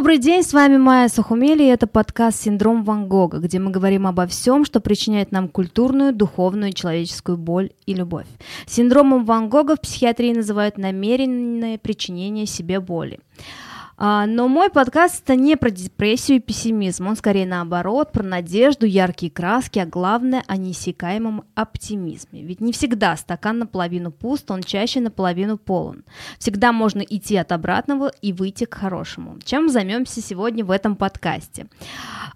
Добрый день, с вами Майя Сухумели, и это подкаст «Синдром Ван Гога», где мы говорим обо всем, что причиняет нам культурную, духовную человеческую боль и любовь. Синдромом Ван Гога в психиатрии называют намеренное причинение себе боли. А, но мой подкаст это не про депрессию и пессимизм, он скорее наоборот, про надежду, яркие краски, а главное о неиссякаемом оптимизме. Ведь не всегда стакан наполовину пуст, он чаще наполовину полон. Всегда можно идти от обратного и выйти к хорошему. Чем займемся сегодня в этом подкасте?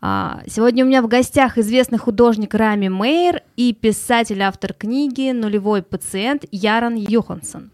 А, сегодня у меня в гостях известный художник Рами Мейер и писатель-автор книги «Нулевой пациент» Яран Юхансон.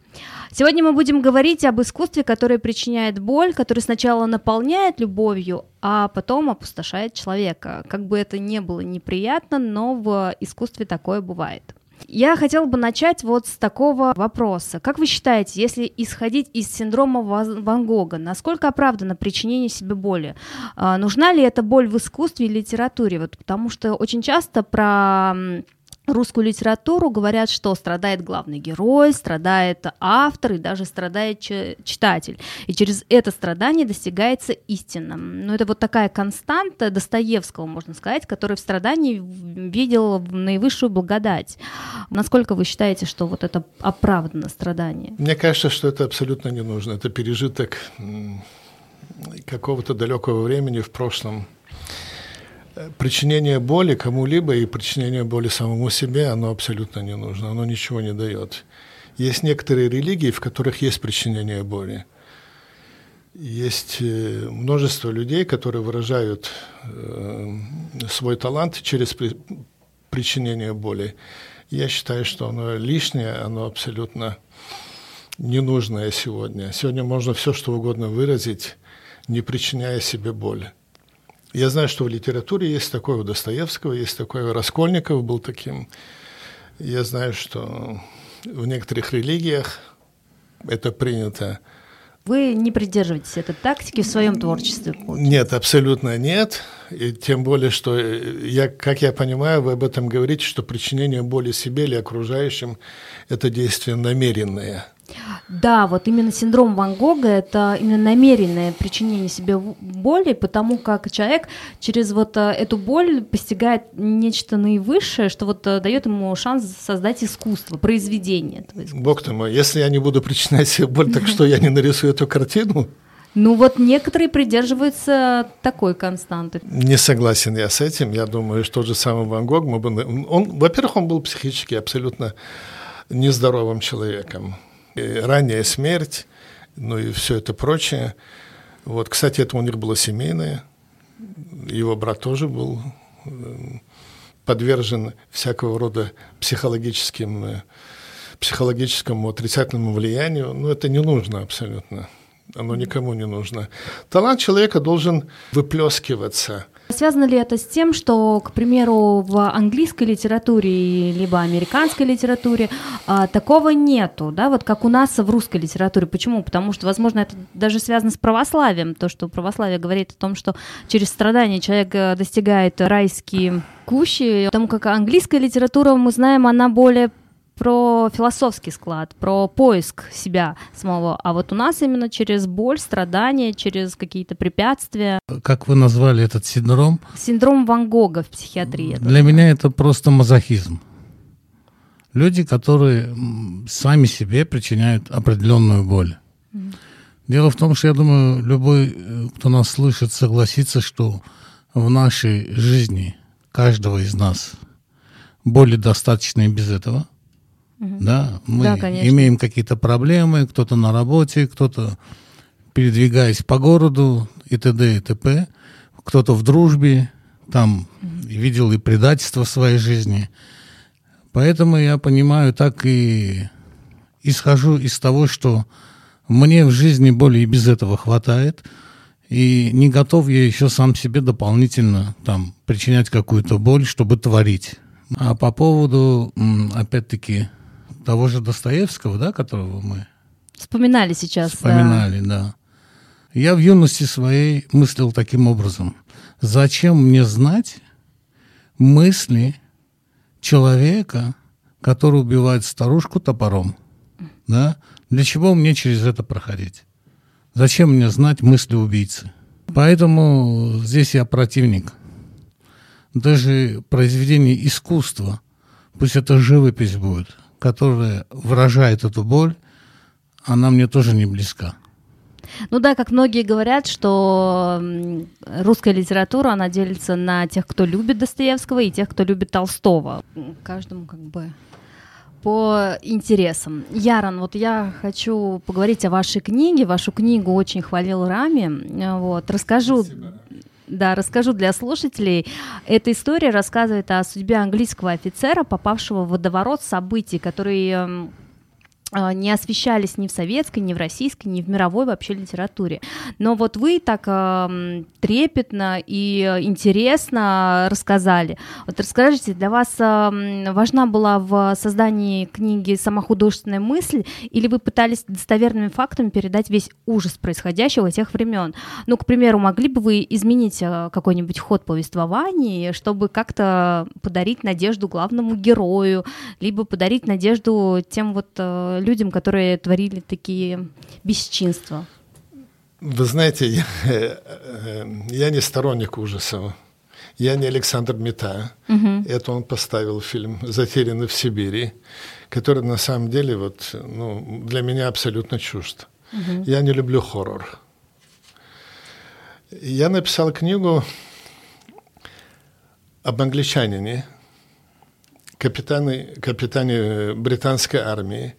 Сегодня мы будем говорить об искусстве, которое причиняет боль, которое сначала наполняет любовью, а потом опустошает человека. Как бы это ни было неприятно, но в искусстве такое бывает. Я хотела бы начать вот с такого вопроса. Как вы считаете, если исходить из синдрома Ван Гога, насколько оправдано причинение себе боли? А, нужна ли эта боль в искусстве и литературе? Вот потому что очень часто про русскую литературу говорят, что страдает главный герой, страдает автор и даже страдает читатель. И через это страдание достигается истина. Ну, это вот такая константа Достоевского, можно сказать, который в страдании видел наивысшую благодать. Насколько вы считаете, что вот это оправдано страдание? Мне кажется, что это абсолютно не нужно. Это пережиток какого-то далекого времени в прошлом причинение боли кому-либо и причинение боли самому себе, оно абсолютно не нужно, оно ничего не дает. Есть некоторые религии, в которых есть причинение боли. Есть э, множество людей, которые выражают э, свой талант через причинение боли. Я считаю, что оно лишнее, оно абсолютно ненужное сегодня. Сегодня можно все, что угодно выразить, не причиняя себе боль. Я знаю, что в литературе есть такое, у Достоевского есть такое, Раскольников был таким. Я знаю, что в некоторых религиях это принято. Вы не придерживаетесь этой тактики в своем творчестве? Нет, абсолютно нет. И тем более, что, я, как я понимаю, вы об этом говорите, что причинение боли себе или окружающим – это действие намеренное – да, вот именно синдром Ван Гога – это именно намеренное причинение себе боли, потому как человек через вот э, эту боль постигает нечто наивысшее, что вот э, дает ему шанс создать искусство, произведение. Бог ты мой, если я не буду причинять себе боль, так что я не нарисую эту картину? Ну вот некоторые придерживаются такой константы. Не согласен я с этим. Я думаю, что тот же самый Ван Гог, мы бы, он, во-первых, он был психически абсолютно нездоровым человеком ранняя смерть, ну и все это прочее. Вот, кстати, это у них было семейное. Его брат тоже был э, подвержен всякого рода психологическим, э, психологическому отрицательному влиянию. Но это не нужно абсолютно. Оно никому не нужно. Талант человека должен выплескиваться – Связано ли это с тем, что, к примеру, в английской литературе либо американской литературе а, такого нету, да, вот как у нас в русской литературе? Почему? Потому что, возможно, это даже связано с православием, то, что православие говорит о том, что через страдания человек э, достигает райские кущи, потому как английская литература, мы знаем, она более про философский склад, про поиск себя самого. А вот у нас именно через боль, страдания, через какие-то препятствия. Как вы назвали этот синдром? Синдром Ван Гога в психиатрии. Для меня это просто мазохизм. Люди, которые сами себе причиняют определенную боль. Mm. Дело в том, что я думаю, любой, э, кто нас слышит, согласится, что в нашей жизни каждого из нас боли достаточно и без этого – Угу. Да, мы да, имеем какие-то проблемы, кто-то на работе, кто-то передвигаясь по городу и т.д. и т.п., кто-то в дружбе, там угу. видел и предательство в своей жизни. Поэтому я понимаю, так и исхожу из того, что мне в жизни более и без этого хватает, и не готов я еще сам себе дополнительно там причинять какую-то боль, чтобы творить. А по поводу, опять-таки, того же Достоевского, да, которого мы вспоминали сейчас. Вспоминали, да. да. Я в юности своей мыслил таким образом. Зачем мне знать мысли человека, который убивает старушку топором? Да? Для чего мне через это проходить? Зачем мне знать мысли убийцы? Поэтому здесь я противник. Даже произведение искусства, пусть это живопись будет, которая выражает эту боль, она мне тоже не близка. Ну да, как многие говорят, что русская литература, она делится на тех, кто любит Достоевского, и тех, кто любит Толстого. Каждому как бы по интересам. Яран, вот я хочу поговорить о вашей книге. Вашу книгу очень хвалил Рами. Вот, расскажу. Спасибо. Да, расскажу для слушателей. Эта история рассказывает о судьбе английского офицера, попавшего в водоворот событий, который эм, не освещались ни в советской, ни в российской, ни в мировой вообще литературе. Но вот вы так э, трепетно и интересно рассказали. Вот расскажите, для вас э, важна была в создании книги сама художественная мысль, или вы пытались достоверными фактами передать весь ужас происходящего тех времен? Ну, к примеру, могли бы вы изменить какой-нибудь ход повествования, чтобы как-то подарить надежду главному герою, либо подарить надежду тем вот людям, которые творили такие бесчинства? Вы знаете, я, э, я не сторонник ужасов. Я не Александр Мета. Угу. Это он поставил фильм «Затерянный в Сибири», который на самом деле вот, ну, для меня абсолютно чужд. Угу. Я не люблю хоррор. Я написал книгу об англичанине, капитане, капитане британской армии,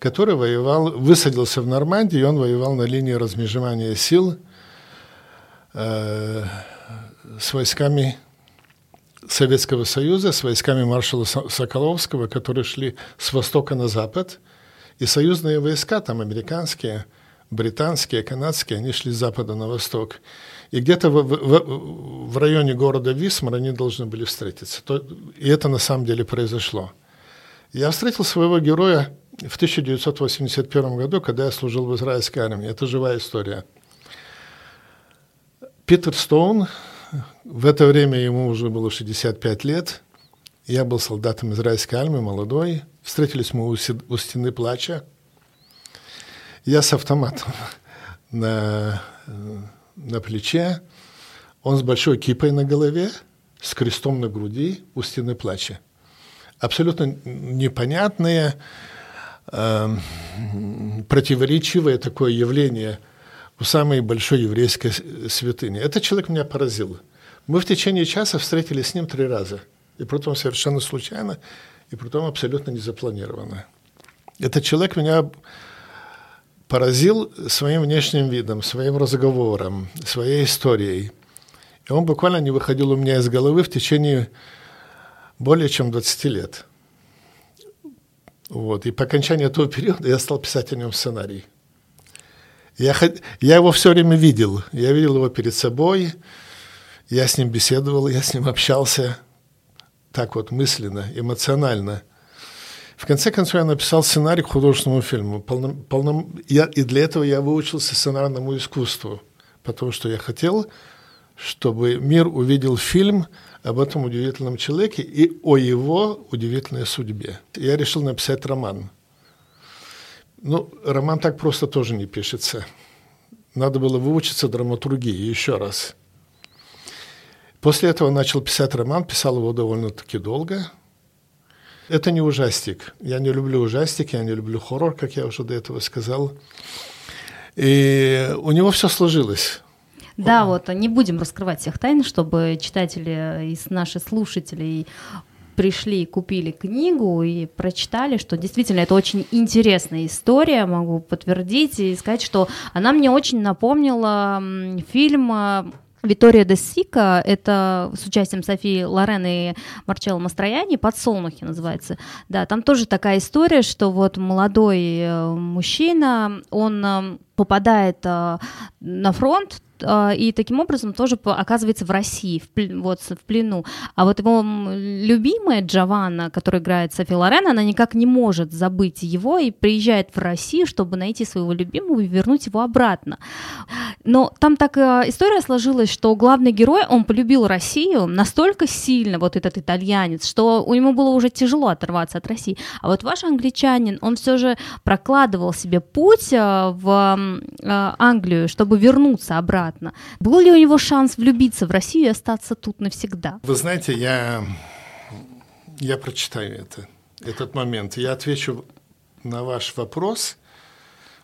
который воевал, высадился в Нормандии, и он воевал на линии размежевания сил э, с войсками Советского Союза, с войсками маршала Соколовского, которые шли с востока на запад, и союзные войска, там американские, британские, канадские, они шли с запада на восток. И где-то в, в, в районе города Висмар они должны были встретиться. То, и это на самом деле произошло. Я встретил своего героя в 1981 году, когда я служил в израильской армии. Это живая история. Питер Стоун, в это время ему уже было 65 лет, я был солдатом израильской армии, молодой. Встретились мы у, у стены плача. Я с автоматом на, на плече, он с большой кипой на голове, с крестом на груди у стены плача. Абсолютно непонятные, Эм, противоречивое такое явление у самой большой еврейской святыни. Этот человек меня поразил. Мы в течение часа встретились с ним три раза. И притом совершенно случайно, и притом абсолютно незапланированно. Этот человек меня поразил своим внешним видом, своим разговором, своей историей. И он буквально не выходил у меня из головы в течение более чем 20 лет – вот. И по окончании этого периода я стал писать о нем сценарий. Я, я его все время видел. Я видел его перед собой, я с ним беседовал, я с ним общался так вот мысленно, эмоционально. В конце концов, я написал сценарий к художественному фильму. Полном, полном, я, и для этого я выучился сценарному искусству, потому что я хотел, чтобы мир увидел фильм – об этом удивительном человеке и о его удивительной судьбе. Я решил написать роман. Ну, роман так просто тоже не пишется. Надо было выучиться драматургии еще раз. После этого начал писать роман, писал его довольно-таки долго. Это не ужастик. Я не люблю ужастик, я не люблю хоррор, как я уже до этого сказал. И у него все сложилось. Да, вот не будем раскрывать всех тайн, чтобы читатели и наши слушатели пришли, купили книгу и прочитали, что действительно это очень интересная история, могу подтвердить и сказать, что она мне очень напомнила фильм э, Витория де Сика, это с участием Софии Лорен и Марчелло Мастрояни, «Подсолнухи» называется. Да, там тоже такая история, что вот молодой э, мужчина, он э, попадает на фронт, и таким образом тоже оказывается в России, в, вот, в плену. А вот его любимая Джованна, которая играет Софи Лорен, она никак не может забыть его и приезжает в Россию, чтобы найти своего любимого и вернуть его обратно. Но там так э, история сложилась, что главный герой, он полюбил Россию настолько сильно, вот этот итальянец, что у него было уже тяжело оторваться от России. А вот ваш англичанин, он все же прокладывал себе путь э, в Англию, чтобы вернуться обратно обратно. Был ли у него шанс влюбиться в Россию и остаться тут навсегда? Вы знаете, я, я прочитаю это, этот момент. Я отвечу на ваш вопрос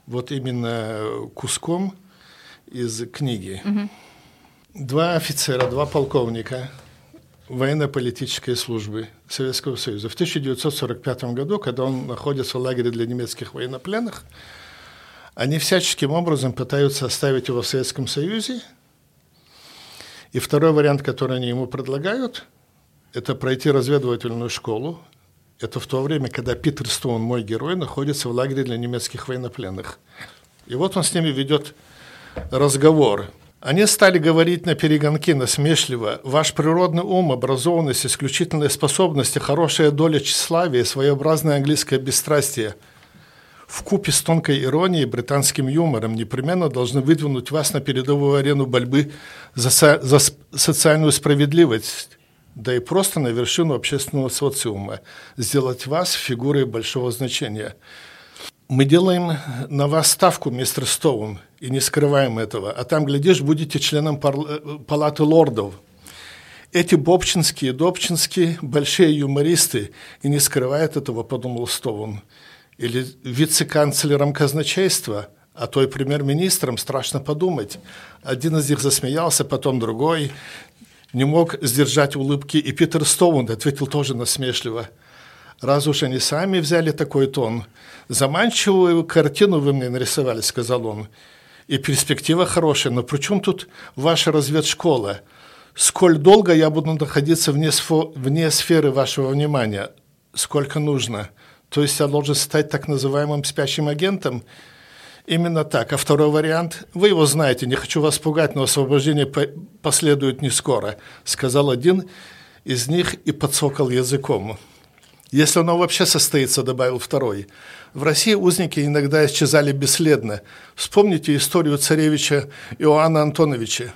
вот именно куском из книги. Угу. Два офицера, два полковника военно-политической службы Советского Союза. В 1945 году, когда он находится в лагере для немецких военнопленных, они всяческим образом пытаются оставить его в Советском Союзе. И второй вариант, который они ему предлагают, это пройти разведывательную школу. Это в то время, когда Питер Стоун, мой герой, находится в лагере для немецких военнопленных. И вот он с ними ведет разговор. Они стали говорить на перегонки насмешливо. Ваш природный ум, образованность, исключительные способности, хорошая доля тщеславия, своеобразное английское бесстрастие в купе с тонкой иронией и британским юмором непременно должны выдвинуть вас на передовую арену борьбы за, со за социальную справедливость, да и просто на вершину общественного социума, сделать вас фигурой большого значения – мы делаем на вас ставку, мистер Стоун, и не скрываем этого. А там, глядишь, будете членом пар- палаты лордов. Эти бобчинские, добчинские большие юмористы, и не скрывают этого, подумал Стоун. Или вице-канцлером казначейства, а то и премьер-министром, страшно подумать. Один из них засмеялся, потом другой. Не мог сдержать улыбки, и Питер Стоун ответил тоже насмешливо – раз уж они сами взяли такой тон. Заманчивую картину вы мне нарисовали, сказал он. И перспектива хорошая, но при чем тут ваша разведшкола? Сколь долго я буду находиться вне, сфо, вне сферы вашего внимания? Сколько нужно? То есть я должен стать так называемым спящим агентом? Именно так. А второй вариант, вы его знаете, не хочу вас пугать, но освобождение последует не скоро, сказал один из них и подсокал языком. Если оно вообще состоится, добавил второй. В России узники иногда исчезали бесследно. Вспомните историю царевича Иоанна Антоновича.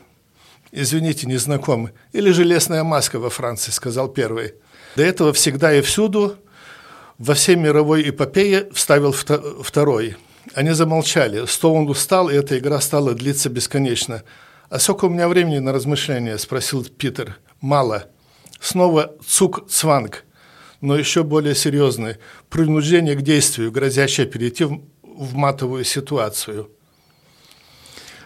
Извините, не знаком. Или «Железная маска» во Франции, сказал первый. До этого всегда и всюду, во всей мировой эпопее, вставил второй. Они замолчали. Стоун устал, и эта игра стала длиться бесконечно. «А сколько у меня времени на размышления?» – спросил Питер. «Мало». Снова цук-цванг – но еще более серьезные – принуждение к действию, грозящее перейти в, в матовую ситуацию.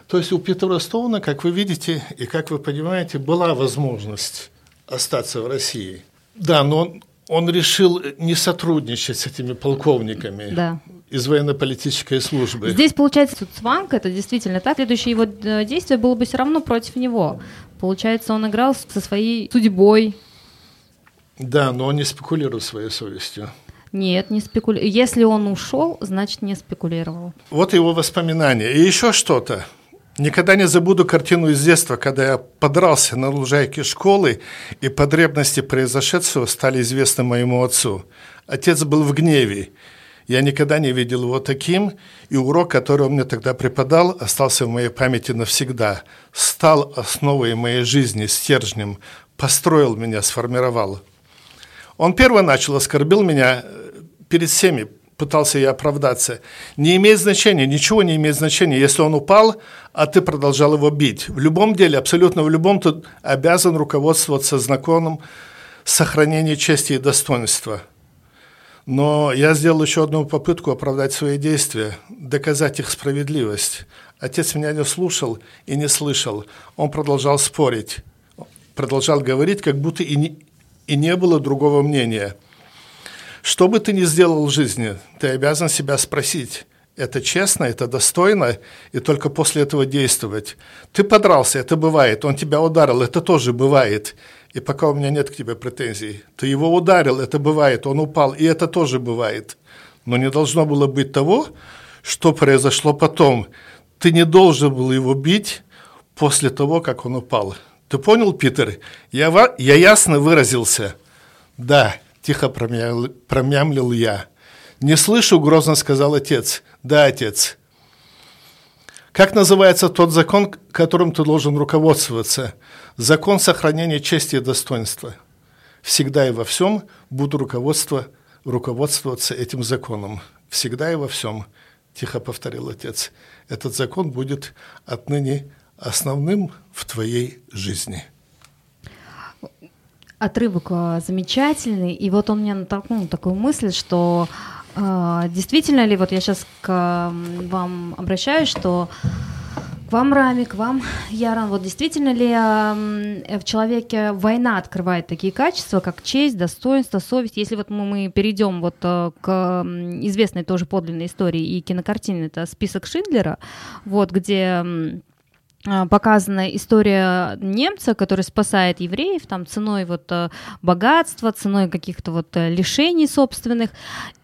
То есть у Питера Стоуна, как вы видите и как вы понимаете, была возможность остаться в России. Да, но он, он решил не сотрудничать с этими полковниками. Да из военно-политической службы. Здесь, получается, Цванг, это действительно так. Следующее его э, действие было бы все равно против него. Получается, он играл со своей судьбой, да, но он не спекулировал своей совестью. Нет, не спекулировал. Если он ушел, значит, не спекулировал. Вот его воспоминания. И еще что-то. Никогда не забуду картину из детства, когда я подрался на лужайке школы, и потребности произошедшего стали известны моему отцу. Отец был в гневе. Я никогда не видел его таким, и урок, который он мне тогда преподал, остался в моей памяти навсегда. Стал основой моей жизни, стержнем, построил меня, сформировал. Он первый начал, оскорбил меня э, перед всеми, пытался я оправдаться. Не имеет значения, ничего не имеет значения, если он упал, а ты продолжал его бить. В любом деле, абсолютно в любом, ты обязан руководствоваться законом сохранения чести и достоинства. Но я сделал еще одну попытку оправдать свои действия, доказать их справедливость. Отец меня не слушал и не слышал. Он продолжал спорить, продолжал говорить, как будто и не, и не было другого мнения. Что бы ты ни сделал в жизни, ты обязан себя спросить, это честно, это достойно, и только после этого действовать. Ты подрался, это бывает, он тебя ударил, это тоже бывает, и пока у меня нет к тебе претензий. Ты его ударил, это бывает, он упал, и это тоже бывает. Но не должно было быть того, что произошло потом. Ты не должен был его бить после того, как он упал. Ты понял, Питер? Я, я ясно выразился. Да, тихо промямлил, промямлил я. Не слышу, грозно сказал отец. Да, отец. Как называется тот закон, которым ты должен руководствоваться? Закон сохранения чести и достоинства. Всегда и во всем буду руководство, руководствоваться этим законом. Всегда и во всем, тихо повторил отец. Этот закон будет отныне основным в твоей жизни. Отрывок э, замечательный, и вот он меня натолкнул на такую мысль, что э, действительно ли, вот я сейчас к вам обращаюсь, что к вам, Рами, к вам, Яран, вот действительно ли э, в человеке война открывает такие качества, как честь, достоинство, совесть? Если вот мы, мы перейдем вот э, к известной тоже подлинной истории и кинокартине, это список Шиндлера, вот где а, показана история немца, который спасает евреев там ценой вот э, богатства, ценой каких-то вот э, лишений собственных.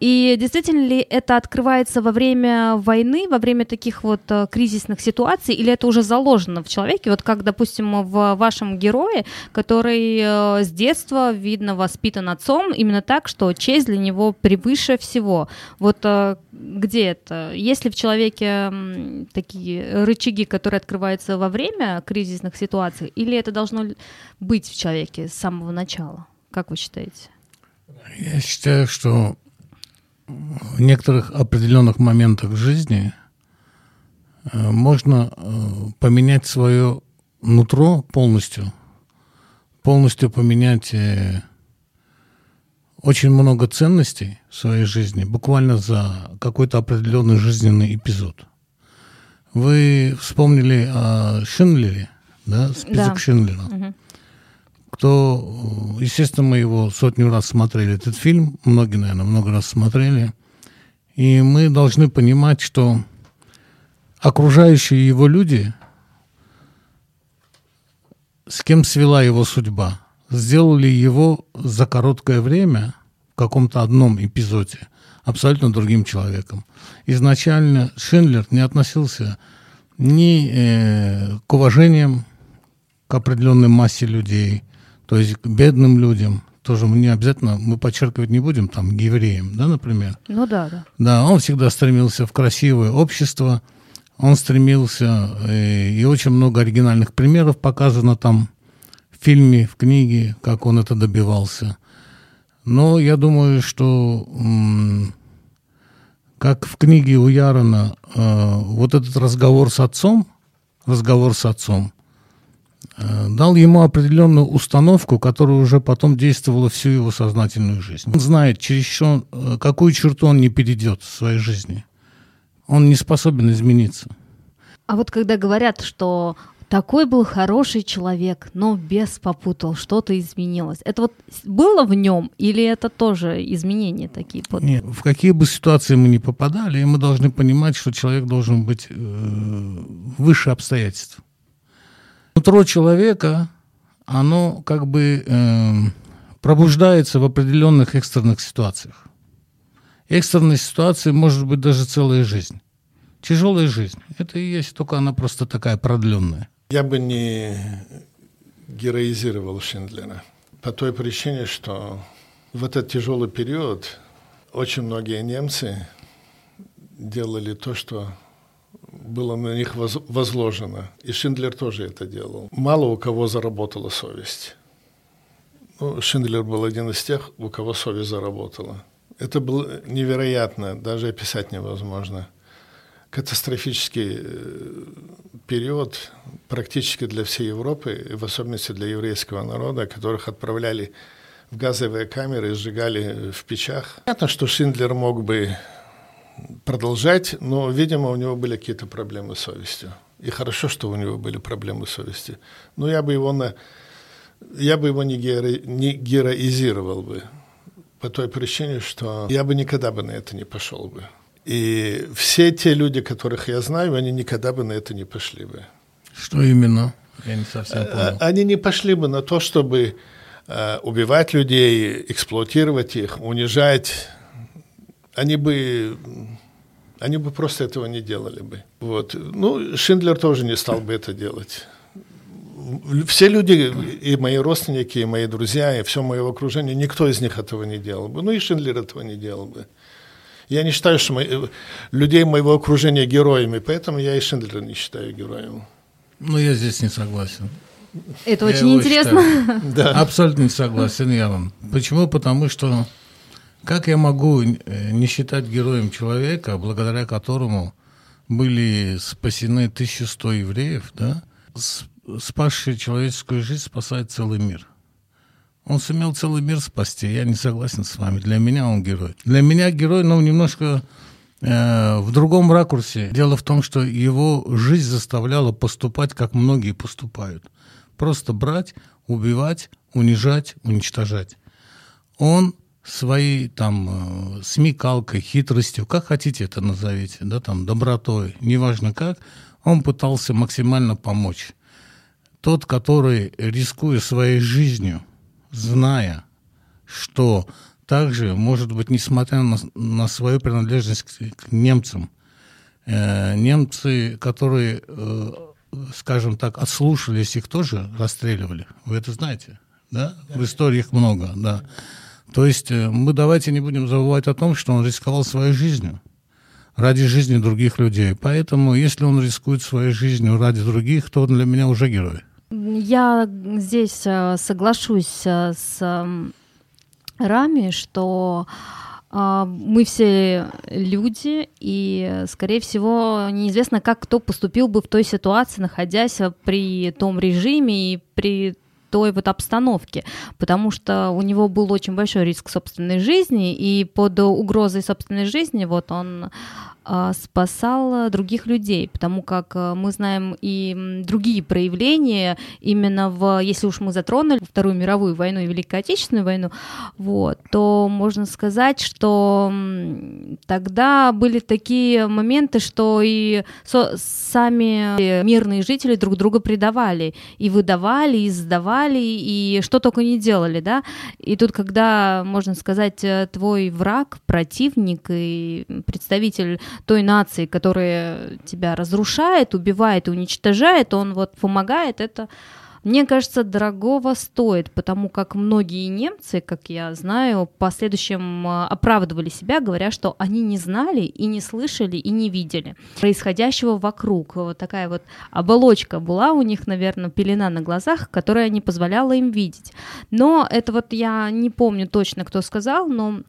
И действительно ли это открывается во время войны, во время таких вот э, кризисных ситуаций, или это уже заложено в человеке? Вот как, допустим, в вашем герое, который с детства, видно, воспитан отцом именно так, что честь для него превыше всего. Вот где это? Есть ли в человеке такие рычаги, которые открываются во время кризисных ситуаций, или это должно быть в человеке с самого начала? Как вы считаете? Я считаю, что в некоторых определенных моментах жизни э, можно э, поменять свое нутро полностью, полностью поменять э, очень много ценностей в своей жизни буквально за какой-то определенный жизненный эпизод. Вы вспомнили о Шиндлере, да, список да. Шиндлера. Угу. Кто, естественно, мы его сотню раз смотрели, этот фильм, многие, наверное, много раз смотрели, и мы должны понимать, что окружающие его люди, с кем свела его судьба, сделали его за короткое время каком-то одном эпизоде абсолютно другим человеком. Изначально Шиндлер не относился ни э, к уважениям к определенной массе людей, то есть к бедным людям, тоже мы не обязательно, мы подчеркивать не будем, там, к евреям, да, например? Ну да, да. Да, он всегда стремился в красивое общество, он стремился, э, и очень много оригинальных примеров показано там, в фильме, в книге, как он это добивался. Но я думаю, что как в книге у Ярона э, вот этот разговор с отцом, разговор с отцом, э, дал ему определенную установку, которая уже потом действовала всю его сознательную жизнь. Он знает, через что, э, какую черту он не перейдет в своей жизни. Он не способен измениться. А вот когда говорят, что такой был хороший человек, но без попутал, что-то изменилось. Это вот было в нем или это тоже изменения такие? Нет, в какие бы ситуации мы ни попадали, мы должны понимать, что человек должен быть э, выше обстоятельств. Нутро человека, оно как бы э, пробуждается в определенных экстренных ситуациях. Экстренные ситуации может быть даже целая жизнь. Тяжелая жизнь. Это и есть, только она просто такая продленная. Я бы не героизировал Шиндлера по той причине, что в этот тяжелый период очень многие немцы делали то, что было на них возложено. И Шиндлер тоже это делал. Мало у кого заработала совесть. Ну, Шиндлер был один из тех, у кого совесть заработала. Это было невероятно, даже описать невозможно – катастрофический э, период практически для всей Европы, и в особенности для еврейского народа, которых отправляли в газовые камеры, сжигали в печах. Понятно, что Шиндлер мог бы продолжать, но, видимо, у него были какие-то проблемы с совестью. И хорошо, что у него были проблемы с совестью. Но я бы его, на, я бы его не, геро, не героизировал бы по той причине, что я бы никогда бы на это не пошел бы. И все те люди, которых я знаю, они никогда бы на это не пошли бы. Что именно? Я не совсем понял. А, они не пошли бы на то, чтобы э, убивать людей, эксплуатировать их, унижать. Они бы, они бы просто этого не делали бы. Вот. Ну, Шиндлер тоже не стал бы это делать. Все люди, и мои родственники, и мои друзья, и все мое окружение, никто из них этого не делал бы. Ну и Шиндлер этого не делал бы. Я не считаю что мы, людей моего окружения героями, поэтому я и Шиндлера не считаю героем. Ну, я здесь не согласен. Это я очень интересно. Да. Абсолютно не согласен, я вам. Почему? Потому что как я могу э, не считать героем человека, благодаря которому были спасены 1100 евреев, да, спасший человеческую жизнь спасает целый мир. Он сумел целый мир спасти. Я не согласен с вами. Для меня он герой. Для меня герой, но немножко э, в другом ракурсе. Дело в том, что его жизнь заставляла поступать, как многие поступают. Просто брать, убивать, унижать, уничтожать. Он своей там э, смекалкой, хитростью, как хотите это назовите, да, там, добротой, неважно как, он пытался максимально помочь. Тот, который, рискуя своей жизнью, зная, что также, может быть, несмотря на, на свою принадлежность к, к немцам, э, немцы, которые, э, скажем так, отслушались, их тоже расстреливали. Вы это знаете, да? В историях много, да. То есть э, мы давайте не будем забывать о том, что он рисковал своей жизнью ради жизни других людей. Поэтому, если он рискует своей жизнью ради других, то он для меня уже герой. Я здесь э, соглашусь э, с Рами, что мы все люди, и, скорее всего, неизвестно, как кто поступил бы в той ситуации, находясь при том режиме и при той вот обстановке, потому что у него был очень большой риск собственной жизни, и под угрозой собственной жизни вот он спасал других людей, потому как а, мы знаем и другие проявления именно в, если уж мы затронули Вторую мировую войну и Великую Отечественную войну, вот, то можно сказать, что тогда были такие моменты, что и со, сами мирные жители друг друга предавали, и выдавали, и сдавали, и что только не делали, да, и тут, когда, можно сказать, твой враг, противник и представитель той нации, которая тебя разрушает, убивает уничтожает, он вот помогает, это мне кажется, дорогого стоит, потому как многие немцы, как я знаю, в последующем а, оправдывали себя, говоря, что они не знали и не слышали и не видели происходящего вокруг. Вот такая вот оболочка была у них, наверное, пелена на глазах, которая не позволяла им видеть. Но это вот я не помню точно, кто сказал, но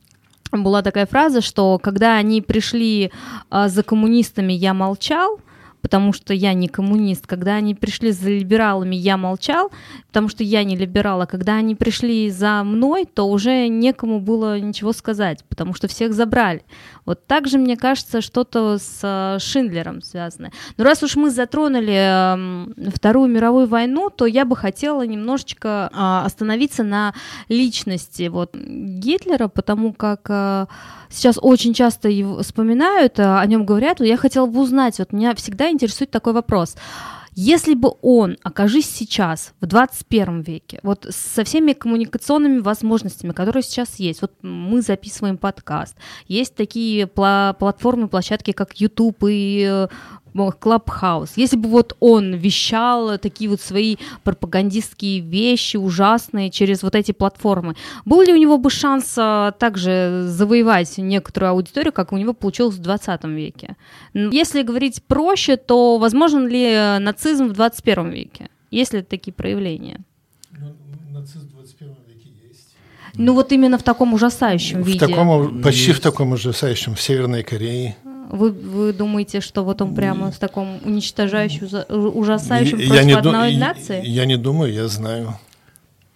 была такая фраза, что когда они пришли а, за коммунистами, я молчал, потому что я не коммунист. Когда они пришли за либералами, я молчал, потому что я не либерал. А когда они пришли за мной, то уже некому было ничего сказать, потому что всех забрали. Вот так же, мне кажется, что-то с э, Шиндлером связано. Но раз уж мы затронули эм, Вторую мировую войну, то я бы хотела немножечко а, остановиться на личности вот Гитлера, потому как э, сейчас очень часто его вспоминают, э, о нем говорят. Я хотела бы узнать, вот меня всегда интересует такой вопрос. Если бы он, окажись сейчас, в 21 веке, вот со всеми коммуникационными возможностями, которые сейчас есть, вот мы записываем подкаст, есть такие платформы, площадки, как YouTube и э, Клабхаус. Если бы вот он вещал такие вот свои пропагандистские вещи ужасные через вот эти платформы, был ли у него бы шанс а, также завоевать некоторую аудиторию, как у него получилось в 20 веке? Если говорить проще, то возможен ли нацизм в 21 веке? Есть ли такие проявления? Ну, нацизм в 21 веке есть. Ну вот именно в таком ужасающем в виде. Таком, почти есть. в таком ужасающем, в Северной Корее. Вы, вы думаете, что вот он прямо в таком уничтожающем, ужасающем я, против я одной ду- нации? Я не думаю, я знаю.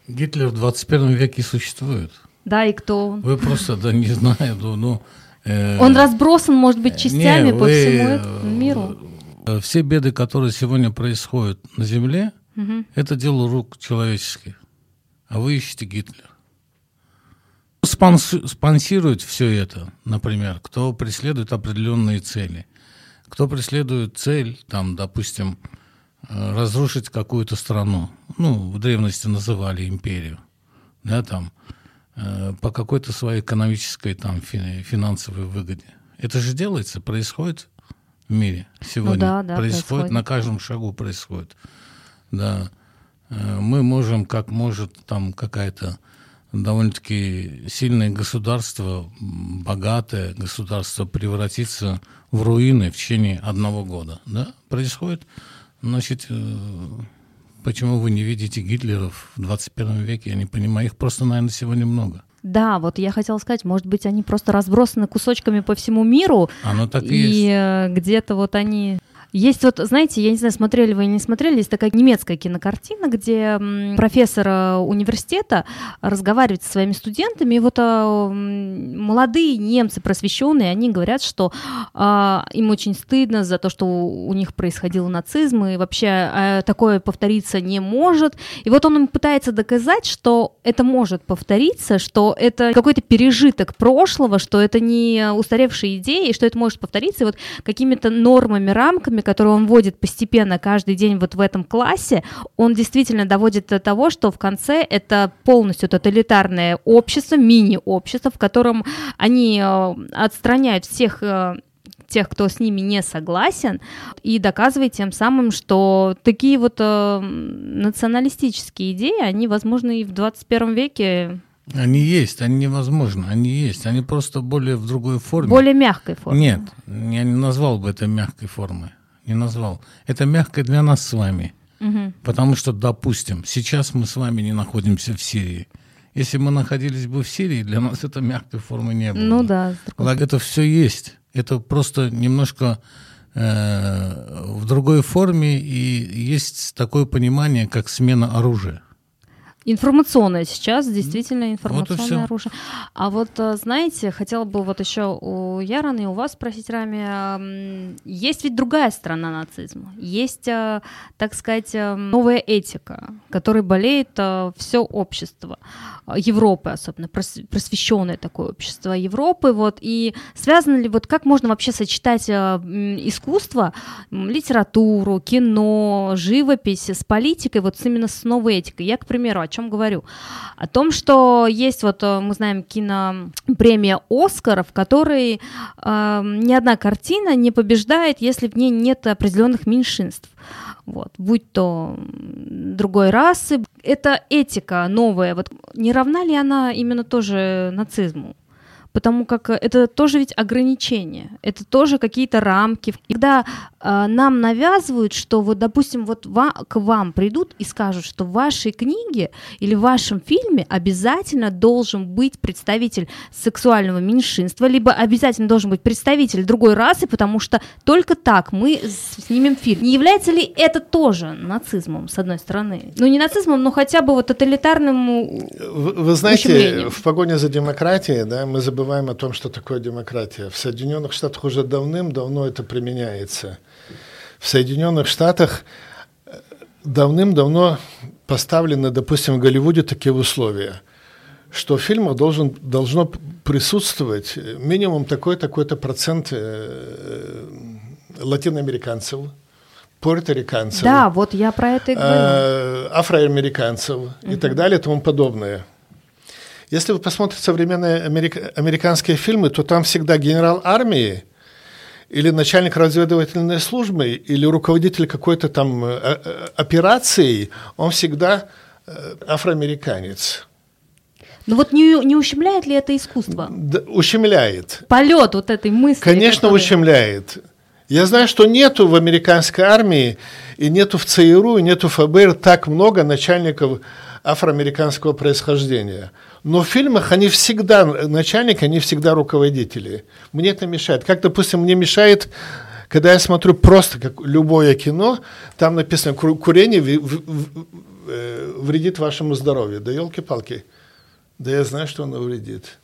Гитлер в 21 веке существует. Да, и кто он? Вы просто, да, не знаю, ну... Э, он разбросан, может быть, частями не, по вы, всему этому миру? Э, все беды, которые сегодня происходят на Земле, угу. это дело рук человеческих. А вы ищете Гитлера спонсирует все это, например, кто преследует определенные цели, кто преследует цель, там, допустим, э, разрушить какую-то страну, ну, в древности называли империю, да, там, э, по какой-то своей экономической, там, финансовой выгоде. Это же делается, происходит в мире сегодня. Ну, да, да, происходит, происходит, на каждом шагу происходит. Да. Э, мы можем, как может там какая-то довольно-таки сильное государство, богатое государство превратиться в руины в течение одного года. Да? Происходит, значит, э, почему вы не видите Гитлеров в 21 веке, я не понимаю, их просто, наверное, сегодня много. Да, вот я хотела сказать, может быть, они просто разбросаны кусочками по всему миру. Оно так и, и есть. Э, где-то вот они Есть вот, знаете, я не знаю, смотрели вы или не смотрели, есть такая немецкая кинокартина, где профессор э, университета разговаривает со своими студентами, и вот э, молодые немцы просвещенные, они говорят, что э, им очень стыдно за то, что у них происходил нацизм, и вообще э, такое повториться не может. И вот он им пытается доказать, что это может повториться, что это какой-то пережиток прошлого, что это не устаревшие идеи, что это может повториться, и вот какими-то нормами, рамками, которые он вводит постепенно каждый день вот в этом классе, он действительно доводит до того, что в конце это полностью тоталитарное общество, мини-общество, в котором они э, отстраняют всех э, тех, кто с ними не согласен, и доказывает тем самым, что такие вот э, националистические идеи, они, возможно, и в 21 веке они есть, они невозможны, они есть, они просто более в другой форме. Более мягкой форме. Нет, я не назвал бы это мягкой формой не назвал. Это мягко для нас с вами. Угу. Потому что, допустим, сейчас мы с вами не находимся в Сирии. Если мы находились бы в Сирии, для нас это мягкой формы не было. Ну да. Это все есть. Это просто немножко э, в другой форме, и есть такое понимание, как смена оружия. Информационное сейчас, действительно информационное вот оружие. А вот, э, знаете, хотела бы вот еще у Яраны и у вас спросить, Рами, есть ведь другая сторона нацизма, есть, э, так сказать, э, новая этика, которой болеет все общество Европы, особенно просвещенное такое общество Европы, вот, и связано ли, вот как можно вообще сочетать искусство, литературу, кино, живопись с политикой, вот именно с новой этикой? Я, к примеру, о чем говорю? О том, что есть вот, э, мы знаем, кинопремия «Оскар», в которой э, ни одна картина не побеждает, если в ней нет определенных меньшинств. Вот, будь то другой расы. Это этика новая. Вот не равна ли она именно тоже нацизму? потому как это тоже ведь ограничения, это тоже какие-то рамки. Когда нам навязывают, что вот, допустим, вот ва- к вам придут и скажут, что в вашей книге или в вашем фильме обязательно должен быть представитель сексуального меньшинства, либо обязательно должен быть представитель другой расы, потому что только так мы снимем фильм. Не является ли это тоже нацизмом, с одной стороны? Ну, не нацизмом, но хотя бы вот тоталитарным Вы, вы знаете, в погоне за демократией, да, мы забываем о том, что такое демократия. В Соединенных Штатах уже давным-давно это применяется. В Соединенных Штатах э, давным-давно поставлены, допустим, в Голливуде такие условия, что в фильмах должен, должно присутствовать минимум такой-такой-то процент э, латиноамериканцев, пуэрториканцев. Да, вот я про это и говорю. Э, афроамериканцев угу. и так далее и тому подобное. Если вы посмотрите современные америк... американские фильмы, то там всегда генерал армии или начальник разведывательной службы, или руководитель какой-то там э, э, операции, он всегда э, афроамериканец. Но вот не, не ущемляет ли это искусство? Да, ущемляет. Полет вот этой мысли. Конечно, который... ущемляет. Я знаю, что нету в американской армии, и нету в ЦРУ, и нету в ФБР так много начальников афроамериканского происхождения. Но в фильмах они всегда, начальники, они всегда руководители. Мне это мешает. Как, допустим, мне мешает, когда я смотрю просто как любое кино, там написано, курение э, вредит вашему здоровью. Да елки-палки. Да я знаю, что оно вредит.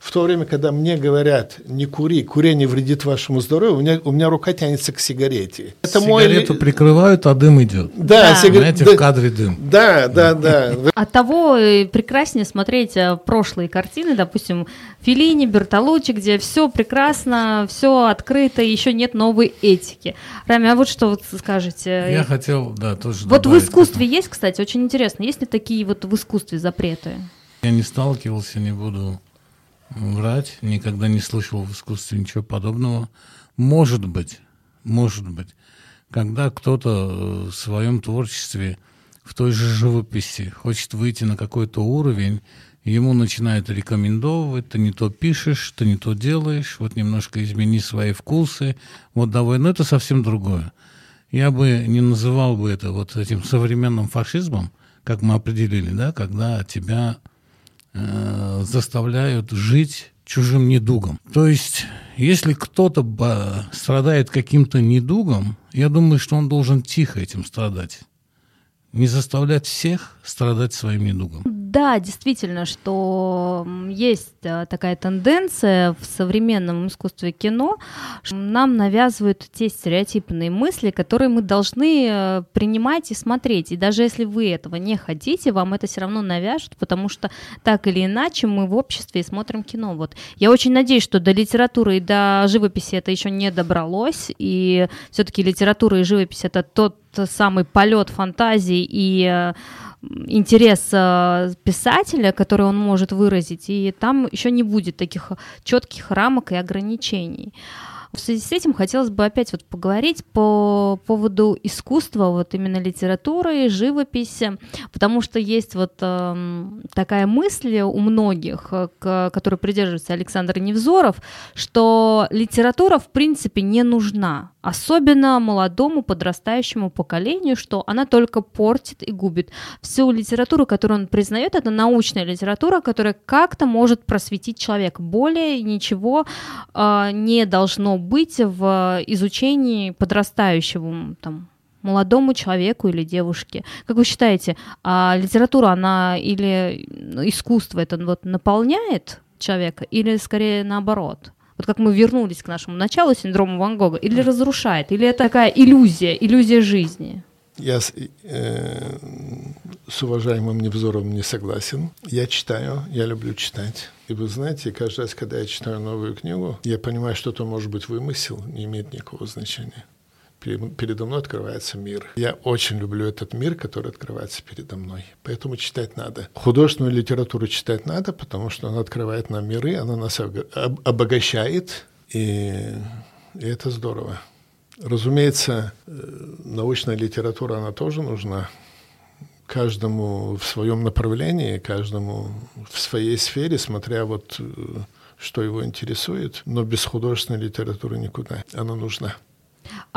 В то время, когда мне говорят, не кури, курение вредит вашему здоровью, у меня, у меня рука тянется к сигарете. Это Сигарету мой... прикрывают, а дым идет. Да, да. Сигар... Знаете, да, в кадре дым. Да, да, да. От того прекраснее смотреть э, прошлые картины, допустим, Филини, Бертолуччи, где все прекрасно, все открыто, еще нет новой этики. Рами, а вот что вы скажете? Я хотел, да, тоже Вот в искусстве есть, кстати, очень интересно, есть ли такие вот в искусстве запреты? Я не сталкивался, не буду врать, никогда не слышал в искусстве ничего подобного. Может быть, может быть, когда кто-то в своем творчестве, в той же живописи хочет выйти на какой-то уровень, ему начинают рекомендовать, ты не то пишешь, ты не то делаешь, вот немножко измени свои вкусы, вот давай, но это совсем другое. Я бы не называл бы это вот этим современным фашизмом, как мы определили, да, когда тебя Э, заставляют жить чужим недугом. То есть, если кто-то страдает каким-то недугом, я думаю, что он должен тихо этим страдать. Не заставлять всех страдать своим недугом. Да, действительно, что есть э, такая тенденция в современном искусстве кино. Нам навязывают те стереотипные мысли, которые мы должны э, принимать и смотреть. И даже если вы этого не хотите, вам это все равно навяжут, потому что так или иначе мы в обществе смотрим кино. Вот. Я очень надеюсь, что до литературы и до живописи это еще не добралось, и все-таки литература и живопись это тот самый полет фантазии и э, интерес э, писателя, который он может выразить, и там еще не будет таких четких рамок и ограничений. В связи с этим хотелось бы опять вот поговорить по поводу искусства, вот именно литературы, живописи, потому что есть вот э, такая мысль у многих, э, к, которой придерживается Александр Невзоров, что литература в принципе не нужна, особенно молодому подрастающему поколению, что она только портит и губит. Всю литературу, которую он признает, это научная литература, которая как-то может просветить человека. Более ничего э, не должно быть в изучении подрастающего там, молодому человеку или девушке. Как вы считаете, а литература, она или искусство это вот наполняет человека, или скорее наоборот? Вот как мы вернулись к нашему началу синдрому Ван Гога, или разрушает, или это такая иллюзия, иллюзия жизни? Я с, э, с уважаемым Невзоровым не согласен. Я читаю, я люблю читать. И вы знаете, каждый раз, когда я читаю новую книгу, я понимаю, что это может быть вымысел, не имеет никакого значения. Передо мной открывается мир. Я очень люблю этот мир, который открывается передо мной. Поэтому читать надо. Художественную литературу читать надо, потому что она открывает нам миры, она нас обогащает, и, и это здорово. Разумеется, э, научная литература, она тоже нужна каждому в своем направлении, каждому в своей сфере, смотря вот э, что его интересует, но без художественной литературы никуда. Она нужна.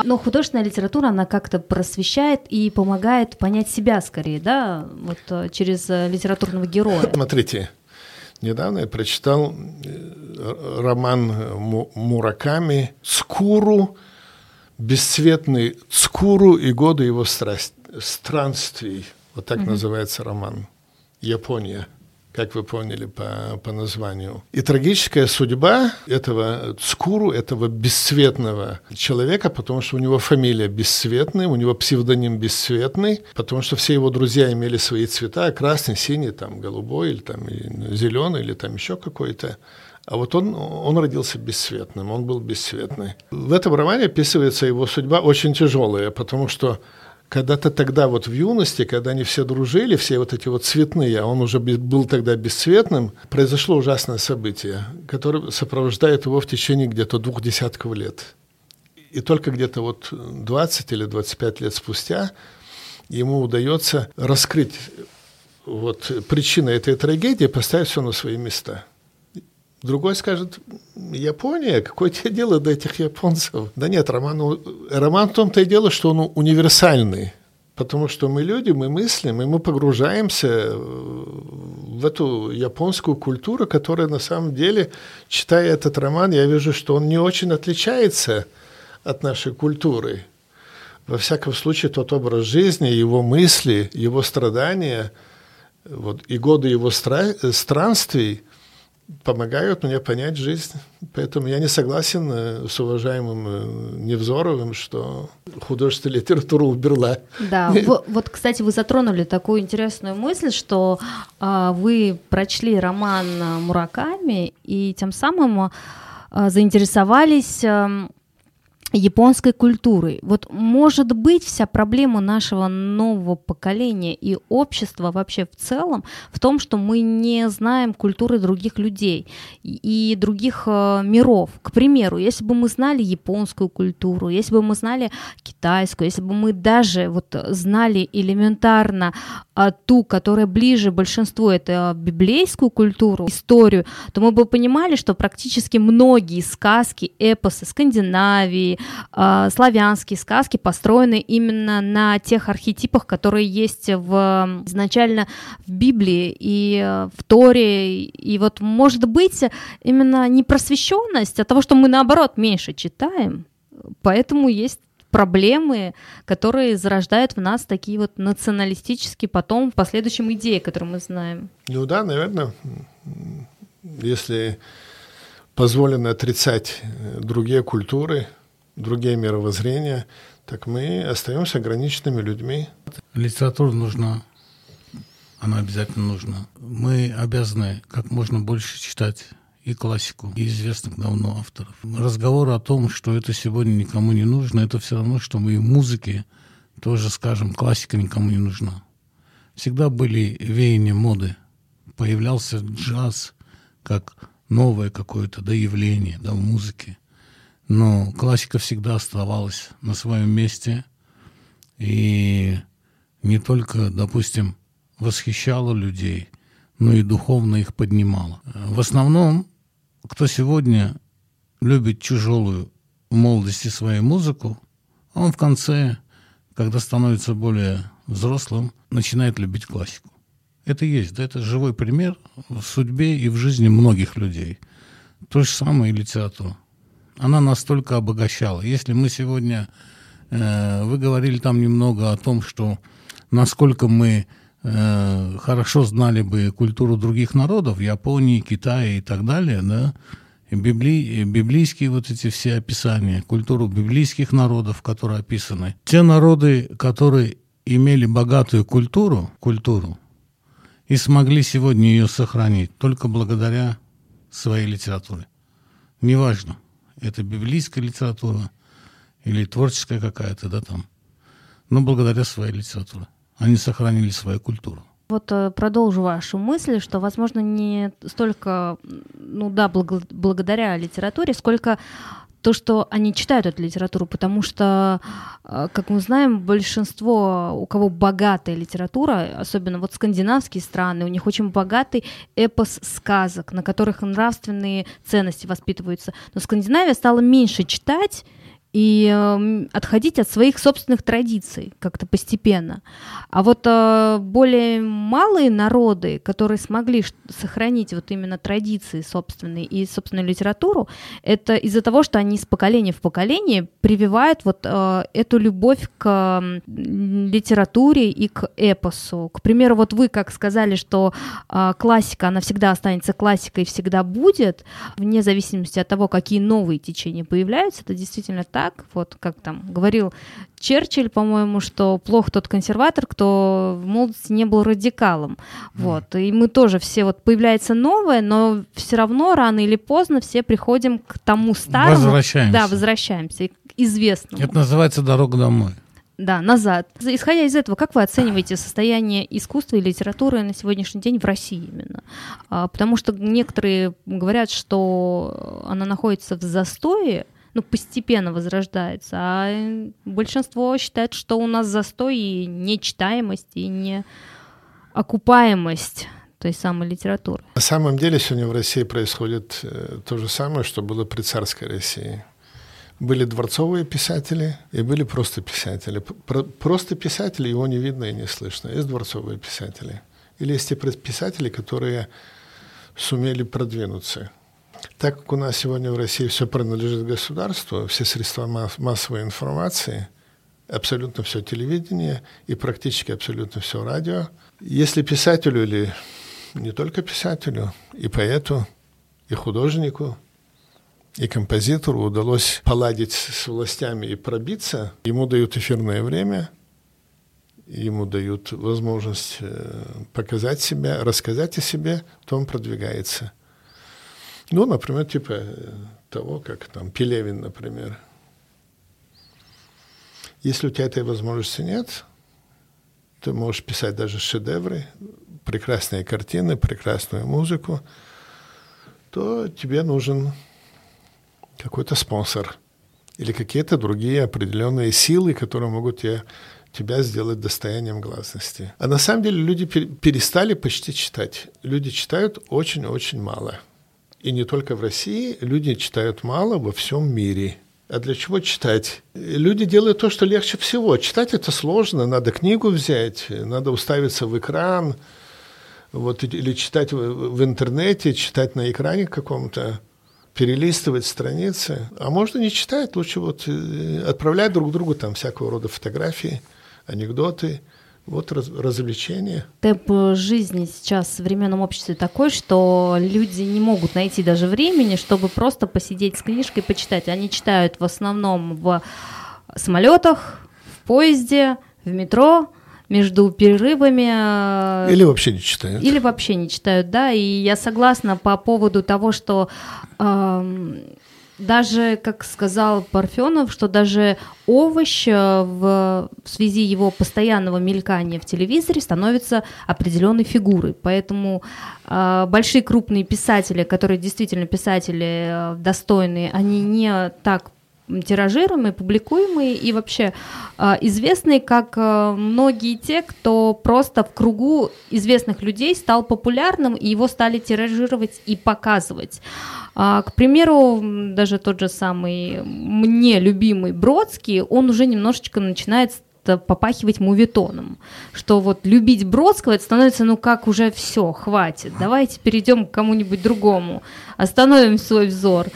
Но художественная литература, она как-то просвещает и помогает понять себя скорее, да, вот э, через литературного героя. Смотрите, недавно я прочитал роман Мураками «Скуру», бесцветный Цкуру и годы его страсть, странствий. Вот так mm-hmm. называется роман. Япония, как вы поняли по, по названию. И трагическая судьба этого Цкуру, этого бесцветного человека, потому что у него фамилия бесцветная, у него псевдоним бесцветный, потому что все его друзья имели свои цвета, красный, синий, там, голубой, или там, зеленый, или там еще какой-то. А вот он, он родился бесцветным, он был бесцветный. В этом романе описывается его судьба очень тяжелая, потому что когда-то тогда вот в юности, когда они все дружили, все вот эти вот цветные, а он уже был тогда бесцветным, произошло ужасное событие, которое сопровождает его в течение где-то двух десятков лет. И только где-то вот 20 или 25 лет спустя ему удается раскрыть вот причины этой трагедии, поставить все на свои места – Другой скажет, Япония, какое тебе дело до этих японцев? Да нет, роман, роман в том-то и дело, что он универсальный. Потому что мы люди, мы мыслим, и мы погружаемся в эту японскую культуру, которая на самом деле, читая этот роман, я вижу, что он не очень отличается от нашей культуры. Во всяком случае, тот образ жизни, его мысли, его страдания, вот, и годы его стра- странствий – помогают мне понять жизнь. Поэтому я не согласен э, с уважаемым э, Невзоровым, что художественная литература уберла. Да, вот, кстати, вы затронули такую интересную мысль, что а, вы прочли роман Мураками и тем самым а, заинтересовались а, японской культурой. Вот может быть вся проблема нашего нового поколения и общества вообще в целом в том, что мы не знаем культуры других людей и других э, миров. К примеру, если бы мы знали японскую культуру, если бы мы знали китайскую, если бы мы даже вот знали элементарно э, ту, которая ближе большинству, это библейскую культуру, историю, то мы бы понимали, что практически многие сказки, эпосы Скандинавии, э, славянские сказки построены именно на тех архетипах, которые есть в, изначально в Библии и э, в Торе. И вот, может быть, именно не просвещенность, а того, что мы, наоборот, меньше читаем, поэтому есть проблемы, которые зарождают в нас такие вот националистические потом в последующем идеи, которые мы знаем. Ну да, наверное, если позволено отрицать э, другие культуры, другие мировоззрения, так мы остаемся ограниченными людьми. Литература нужна. Она обязательно нужна. Мы обязаны как можно больше читать и классику, и известных давно авторов. Разговор о том, что это сегодня никому не нужно, это все равно, что мы и в музыке тоже скажем, классика никому не нужна. Всегда были веяния моды. Появлялся джаз как новое какое-то да, явление да, в музыке. Но классика всегда оставалась на своем месте и не только, допустим, восхищала людей, но и духовно их поднимала. В основном кто сегодня любит тяжелую в молодости свою музыку, он в конце, когда становится более взрослым, начинает любить классику. Это есть, да, это живой пример в судьбе и в жизни многих людей. То же самое и литература. Она настолько обогащала. Если мы сегодня, э, вы говорили там немного о том, что насколько мы Э, хорошо знали бы культуру других народов, Японии, Китая и так далее, да, Библи, библейские вот эти все описания, культуру библейских народов, которые описаны. Те народы, которые имели богатую культуру, культуру и смогли сегодня ее сохранить только благодаря своей литературе. Неважно, это библейская литература или творческая какая-то, да, там, но благодаря своей литературе. Они сохранили свою культуру. Вот э, продолжу вашу мысль, что, возможно, не столько, ну да, благо, благодаря литературе, сколько то, что они читают эту литературу, потому что, э, как мы знаем, большинство, у кого богатая литература, особенно вот скандинавские страны, у них очень богатый эпос сказок, на которых нравственные ценности воспитываются. Но Скандинавия стала меньше читать, и э, отходить от своих собственных традиций как-то постепенно. А вот э, более малые народы, которые смогли сохранить вот именно традиции собственные и собственную литературу, это из-за того, что они с поколения в поколение прививают вот э, эту любовь к литературе и к эпосу. К примеру, вот вы как сказали, что э, классика, она всегда останется классикой всегда будет, вне зависимости от того, какие новые течения появляются, это действительно так так, вот как там говорил Черчилль, по-моему, что плох тот консерватор, кто в молодости не был радикалом. Mm. Вот. И мы тоже все, вот появляется новое, но все равно рано или поздно все приходим к тому старому. Возвращаемся. Да, возвращаемся к известному. Это называется «Дорога домой». Да, назад. Исходя из этого, как вы оцениваете состояние искусства и литературы на сегодняшний день в России именно? А, потому что некоторые говорят, что она находится в застое, ну, постепенно возрождается, а большинство считает, что у нас застой и нечитаемость, и не окупаемость той самой литературы. На самом деле сегодня в России происходит э, то же самое, что было при царской России. Были дворцовые писатели и были просто писатели. Просто писатели, его не видно и не слышно. Есть дворцовые писатели. Или есть те писатели, которые сумели продвинуться – так как у нас сегодня в России все принадлежит государству, все средства массовой информации, абсолютно все телевидение и практически абсолютно все радио, если писателю или не только писателю, и поэту, и художнику, и композитору удалось поладить с властями и пробиться, ему дают эфирное время, ему дают возможность э, показать себя, рассказать о себе, то он продвигается – ну, например, типа того, как там Пелевин, например. Если у тебя этой возможности нет, ты можешь писать даже шедевры, прекрасные картины, прекрасную музыку, то тебе нужен какой-то спонсор или какие-то другие определенные силы, которые могут тебе, тебя сделать достоянием гласности. А на самом деле люди перестали почти читать. Люди читают очень-очень мало – и не только в России, люди читают мало во всем мире. А для чего читать? Люди делают то, что легче всего. Читать это сложно, надо книгу взять, надо уставиться в экран, вот, или читать в, интернете, читать на экране каком-то, перелистывать страницы. А можно не читать, лучше вот э, отправлять друг другу там всякого рода фотографии, анекдоты – вот раз, развлечение. Темп жизни сейчас в современном обществе такой, что люди не могут найти даже времени, чтобы просто посидеть с книжкой и почитать. Они читают в основном в самолетах, в поезде, в метро, между перерывами. Э, или вообще не читают. Или вообще не читают, да. И я согласна по поводу того, что э, даже, как сказал Парфенов, что даже овощ э, в, в связи его постоянного мелькания в телевизоре становится определенной фигурой. Поэтому э, большие крупные писатели, которые действительно писатели э, достойные, они не так тиражируемые, публикуемые и вообще э, известные как э, многие те, кто просто в кругу известных людей стал популярным и его стали тиражировать и показывать. А, к примеру, даже тот же самый мне любимый Бродский, он уже немножечко начинает попахивать мувитоном, что вот любить Бродского, это становится, ну как уже все, хватит, давайте перейдем к кому-нибудь другому, остановим свой взор.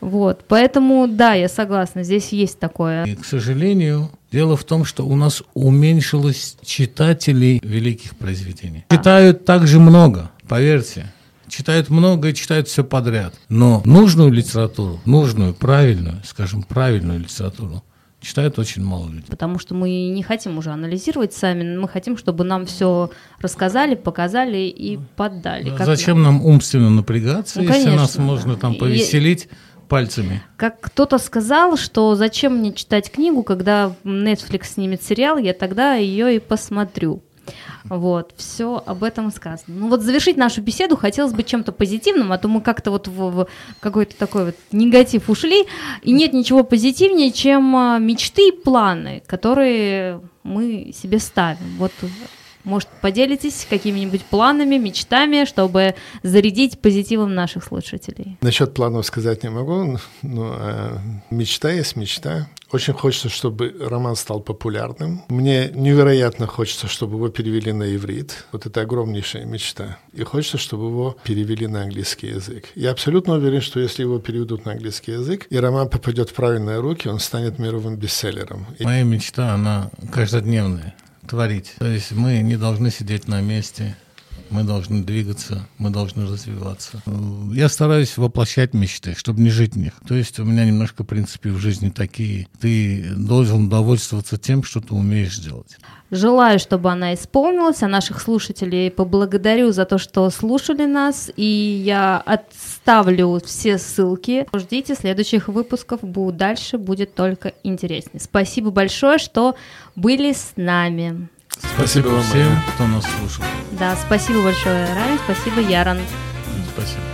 Вот, поэтому, да, я согласна, здесь есть такое. И, к сожалению, дело в том, что у нас уменьшилось читателей великих произведений. Читают также много, поверьте читают много и читают все подряд. Но нужную литературу, нужную, правильную, скажем, правильную литературу, читают очень мало людей. Потому что мы не хотим уже анализировать сами, мы хотим, чтобы нам все рассказали, показали и поддали. Как Зачем нам умственно напрягаться, ну, если нас можно там повеселить? Пальцами. Как кто-то сказал, что зачем мне читать книгу, когда Netflix снимет сериал, я тогда ее и посмотрю. Вот, все об этом сказано. Ну вот завершить нашу беседу хотелось бы чем-то позитивным, а то мы как-то вот в, в какой-то такой вот негатив ушли, и нет ничего позитивнее, чем а, мечты и планы, которые мы себе ставим. Вот может, поделитесь какими-нибудь планами, мечтами, чтобы зарядить позитивом наших слушателей? Насчет планов сказать не могу, но э, мечта есть мечта. Очень хочется, чтобы роман стал популярным. Мне невероятно хочется, чтобы его перевели на иврит. Вот это огромнейшая мечта. И хочется, чтобы его перевели на английский язык. Я абсолютно уверен, что если его переведут на английский язык, и роман попадет в правильные руки, он станет мировым бестселлером. Моя мечта, она каждодневная творить. То есть мы не должны сидеть на месте, мы должны двигаться, мы должны развиваться. Я стараюсь воплощать мечты, чтобы не жить в них. То есть у меня немножко принципы в жизни такие. Ты должен довольствоваться тем, что ты умеешь делать. Желаю, чтобы она исполнилась, а наших слушателей поблагодарю за то, что слушали нас, и я отставлю все ссылки. Ждите следующих выпусков, будет дальше, будет только интереснее. Спасибо большое, что были с нами. Спасибо, спасибо всем, кто нас слушал. Да, спасибо большое, Рай, спасибо, Яран. Спасибо.